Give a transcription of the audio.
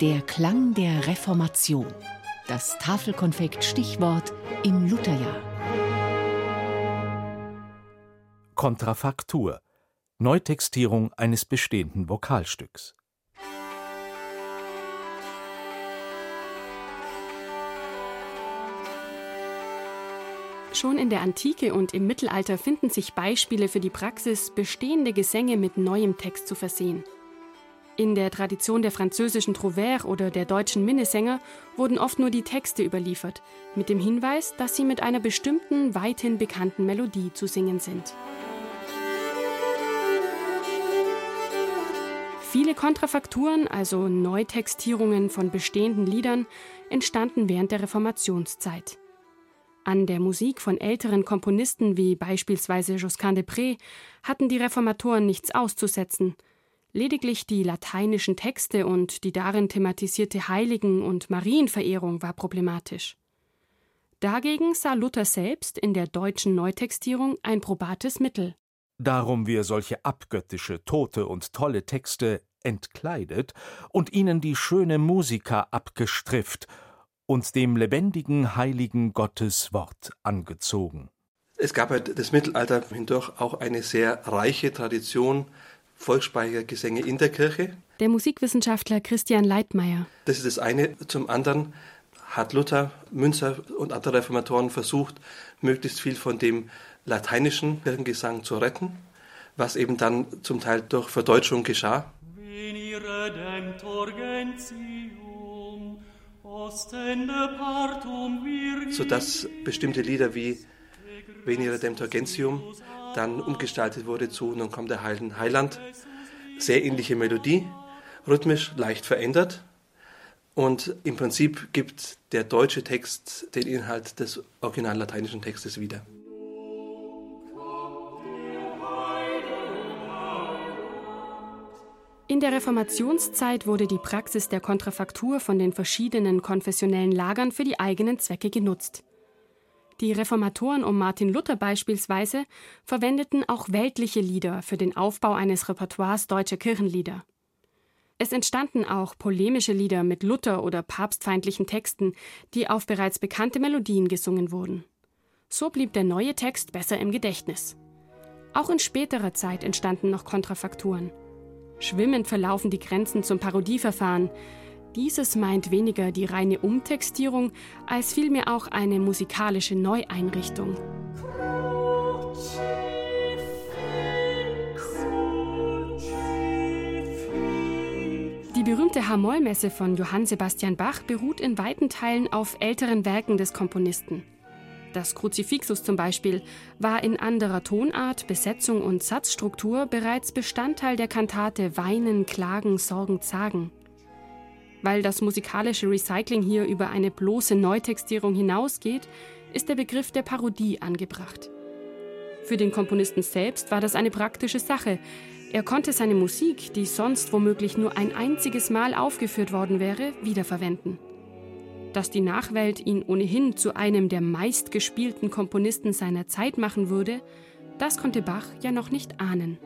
Der Klang der Reformation. Das Tafelkonfekt Stichwort im Lutherjahr. Kontrafaktur. Neutextierung eines bestehenden Vokalstücks. Schon in der Antike und im Mittelalter finden sich Beispiele für die Praxis, bestehende Gesänge mit neuem Text zu versehen. In der Tradition der französischen Trouvère oder der deutschen Minnesänger wurden oft nur die Texte überliefert, mit dem Hinweis, dass sie mit einer bestimmten, weithin bekannten Melodie zu singen sind. Viele Kontrafakturen, also Neutextierungen von bestehenden Liedern, entstanden während der Reformationszeit. An der Musik von älteren Komponisten wie beispielsweise Josquin de Pré hatten die Reformatoren nichts auszusetzen. Lediglich die lateinischen Texte und die darin thematisierte Heiligen- und Marienverehrung war problematisch. Dagegen sah Luther selbst in der deutschen Neutextierung ein probates Mittel. Darum wir solche abgöttische, tote und tolle Texte entkleidet und ihnen die schöne Musika abgestrifft und dem lebendigen, heiligen Gottes Wort angezogen. Es gab halt das Mittelalter hindurch auch eine sehr reiche Tradition volkssprachiger Gesänge in der Kirche. Der Musikwissenschaftler Christian Leitmeier. Das ist das eine. Zum anderen hat Luther, Münzer und andere Reformatoren versucht, möglichst viel von dem lateinischen Kirchengesang zu retten, was eben dann zum Teil durch Verdeutschung geschah. sodass bestimmte Lieder wie Veni Redemptor Gentium dann umgestaltet wurde zu Nun kommt der Heiland. Sehr ähnliche Melodie, rhythmisch leicht verändert. Und im Prinzip gibt der deutsche Text den Inhalt des original lateinischen Textes wieder. In der Reformationszeit wurde die Praxis der Kontrafaktur von den verschiedenen konfessionellen Lagern für die eigenen Zwecke genutzt. Die Reformatoren um Martin Luther beispielsweise verwendeten auch weltliche Lieder für den Aufbau eines Repertoires deutscher Kirchenlieder. Es entstanden auch polemische Lieder mit Luther oder papstfeindlichen Texten, die auf bereits bekannte Melodien gesungen wurden. So blieb der neue Text besser im Gedächtnis. Auch in späterer Zeit entstanden noch Kontrafakturen. Schwimmend verlaufen die Grenzen zum Parodieverfahren. Dieses meint weniger die reine Umtextierung als vielmehr auch eine musikalische Neueinrichtung. Die berühmte H-Moll-Messe von Johann Sebastian Bach beruht in weiten Teilen auf älteren Werken des Komponisten. Das Kruzifixus zum Beispiel war in anderer Tonart, Besetzung und Satzstruktur bereits Bestandteil der Kantate Weinen, Klagen, Sorgen, Zagen. Weil das musikalische Recycling hier über eine bloße Neutextierung hinausgeht, ist der Begriff der Parodie angebracht. Für den Komponisten selbst war das eine praktische Sache. Er konnte seine Musik, die sonst womöglich nur ein einziges Mal aufgeführt worden wäre, wiederverwenden. Dass die Nachwelt ihn ohnehin zu einem der meistgespielten Komponisten seiner Zeit machen würde, das konnte Bach ja noch nicht ahnen.